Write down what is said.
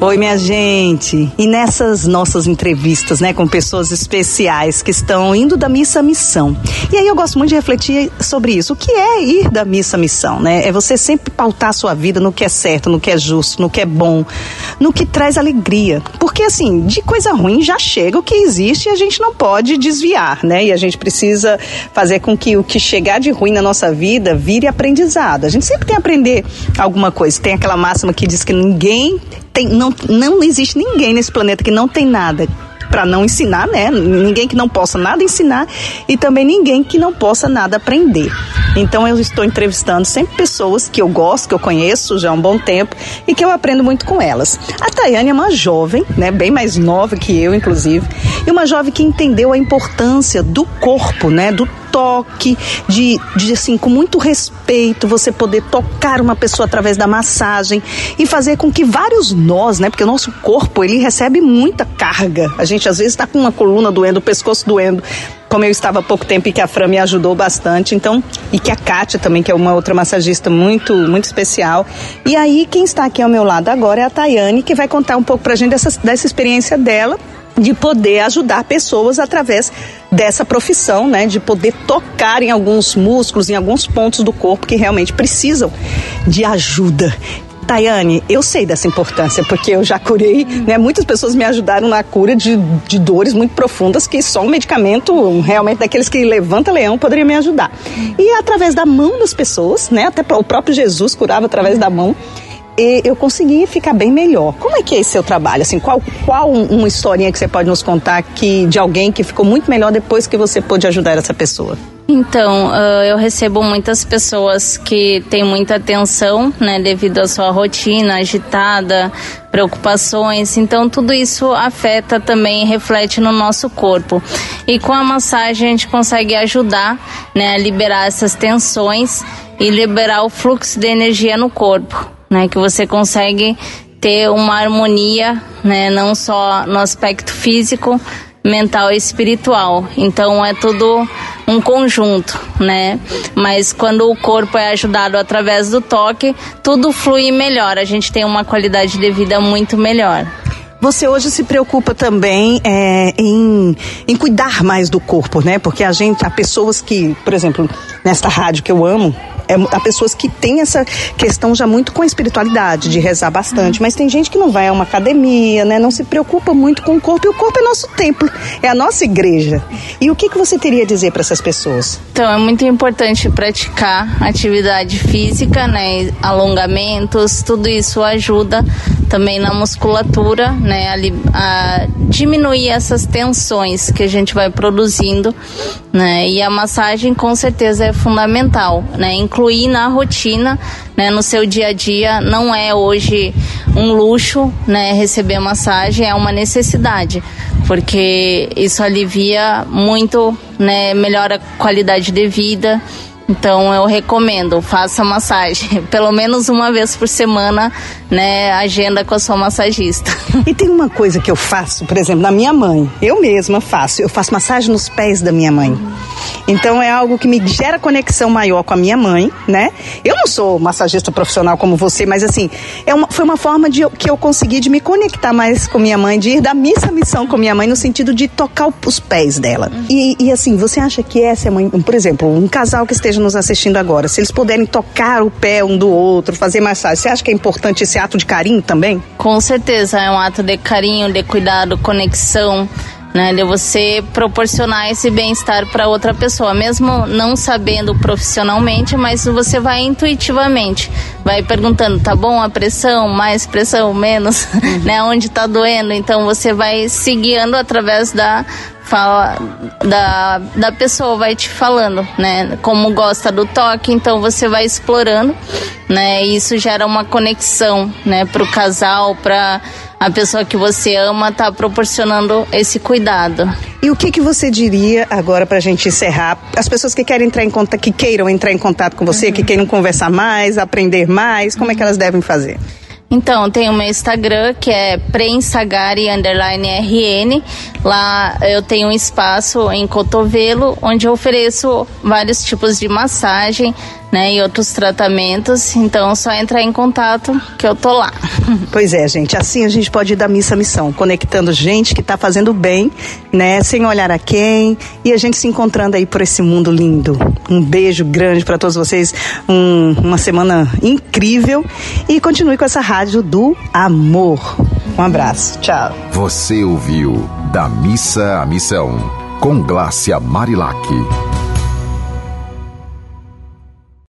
Oi, minha gente. E nessas nossas entrevistas, né, com pessoas especiais que estão indo da missa à missão. E aí eu gosto muito de refletir sobre isso. O que é ir da missa à missão, né? É você sempre pautar a sua vida no que é certo, no que é justo, no que é bom, no que traz alegria. Porque assim, de coisa ruim já chega o que existe e a gente não pode desviar, né? E a gente precisa fazer com que o que chegar de ruim na nossa vida vire aprendizado. A gente sempre tem que aprender alguma coisa. Tem aquela máxima que diz que ninguém tem, não, não existe ninguém nesse planeta que não tem nada para não ensinar, né? Ninguém que não possa nada ensinar e também ninguém que não possa nada aprender. Então eu estou entrevistando sempre pessoas que eu gosto, que eu conheço já há um bom tempo e que eu aprendo muito com elas. A Tayane é uma jovem, né, bem mais nova que eu, inclusive, e uma jovem que entendeu a importância do corpo, né, do toque, de, de assim, com muito respeito, você poder tocar uma pessoa através da massagem e fazer com que vários nós, né? Porque o nosso corpo, ele recebe muita carga. A gente às vezes está com uma coluna doendo, o pescoço doendo, como eu estava há pouco tempo e que a Fran me ajudou bastante, então, e que a Kátia também, que é uma outra massagista muito, muito especial. E aí, quem está aqui ao meu lado agora é a Tayane, que vai contar um pouco pra gente dessa, dessa experiência dela de poder ajudar pessoas através dessa profissão, né, de poder tocar em alguns músculos, em alguns pontos do corpo que realmente precisam de ajuda. Tayane, eu sei dessa importância, porque eu já curei, né? Muitas pessoas me ajudaram na cura de, de dores muito profundas que só um medicamento, realmente daqueles que levanta leão, poderia me ajudar. E através da mão das pessoas, né? Até o próprio Jesus curava através da mão e eu consegui ficar bem melhor. Como é que é esse seu trabalho? Assim, qual, qual uma historinha que você pode nos contar que, de alguém que ficou muito melhor depois que você pôde ajudar essa pessoa? Então, uh, eu recebo muitas pessoas que têm muita atenção, né, devido à sua rotina agitada, preocupações. Então, tudo isso afeta também, reflete no nosso corpo. E com a massagem a gente consegue ajudar, né, a liberar essas tensões e liberar o fluxo de energia no corpo né? Que você consegue ter uma harmonia, né? Não só no aspecto físico, mental e espiritual. Então é tudo um conjunto, né? Mas quando o corpo é ajudado através do toque, tudo flui melhor. A gente tem uma qualidade de vida muito melhor. Você hoje se preocupa também é, em, em cuidar mais do corpo, né? Porque a gente, há pessoas que, por exemplo, nesta rádio que eu amo, é, há pessoas que têm essa questão já muito com a espiritualidade, de rezar bastante, mas tem gente que não vai a uma academia, né? Não se preocupa muito com o corpo, e o corpo é nosso templo, é a nossa igreja. E o que, que você teria a dizer para essas pessoas? Então, é muito importante praticar atividade física, né? Alongamentos, tudo isso ajuda também na musculatura, né? A, a diminuir essas tensões que a gente vai produzindo, né? E a massagem com certeza é fundamental, né? incluir na rotina, né, no seu dia a dia. Não é hoje um luxo, né, receber massagem, é uma necessidade, porque isso alivia muito, né, melhora a qualidade de vida. Então eu recomendo, faça massagem, pelo menos uma vez por semana, né, agenda com a sua massagista. E tem uma coisa que eu faço, por exemplo, na minha mãe, eu mesma faço, eu faço massagem nos pés da minha mãe. Então é algo que me gera conexão maior com a minha mãe, né? Eu não sou massagista profissional como você, mas assim, é uma, foi uma forma de, que eu consegui de me conectar mais com minha mãe, de ir da missa à missão com minha mãe, no sentido de tocar os pés dela. E, e assim, você acha que essa é uma, por exemplo, um casal que esteja nos assistindo agora, se eles puderem tocar o pé um do outro, fazer massagem, você acha que é importante esse ato de carinho também? Com certeza, é um ato de carinho, de cuidado, conexão né? De você proporcionar esse bem-estar para outra pessoa, mesmo não sabendo profissionalmente, mas você vai intuitivamente, vai perguntando, tá bom a pressão, mais pressão, menos, né? Onde está doendo? Então você vai se guiando através da fala da, da pessoa vai te falando, né? Como gosta do toque, então você vai explorando, né? E isso gera uma conexão, né? Para o casal, para a pessoa que você ama está proporcionando esse cuidado. E o que que você diria agora para a gente encerrar? As pessoas que querem entrar em contato, que queiram entrar em contato com você, uhum. que queiram conversar mais, aprender mais, como é que elas devem fazer? Então, tem o meu Instagram, que é prensagari, underline RN. Lá eu tenho um espaço em cotovelo, onde eu ofereço vários tipos de massagem, né, e outros tratamentos. Então, só entrar em contato que eu tô lá. Pois é, gente. Assim a gente pode ir da missa missão, conectando gente que está fazendo bem, né, sem olhar a quem, e a gente se encontrando aí por esse mundo lindo. Um beijo grande para todos vocês, um, uma semana incrível e continue com essa rádio do amor. Um abraço. Tchau. Você ouviu Da Missa à Missão, com Glácia Marilac.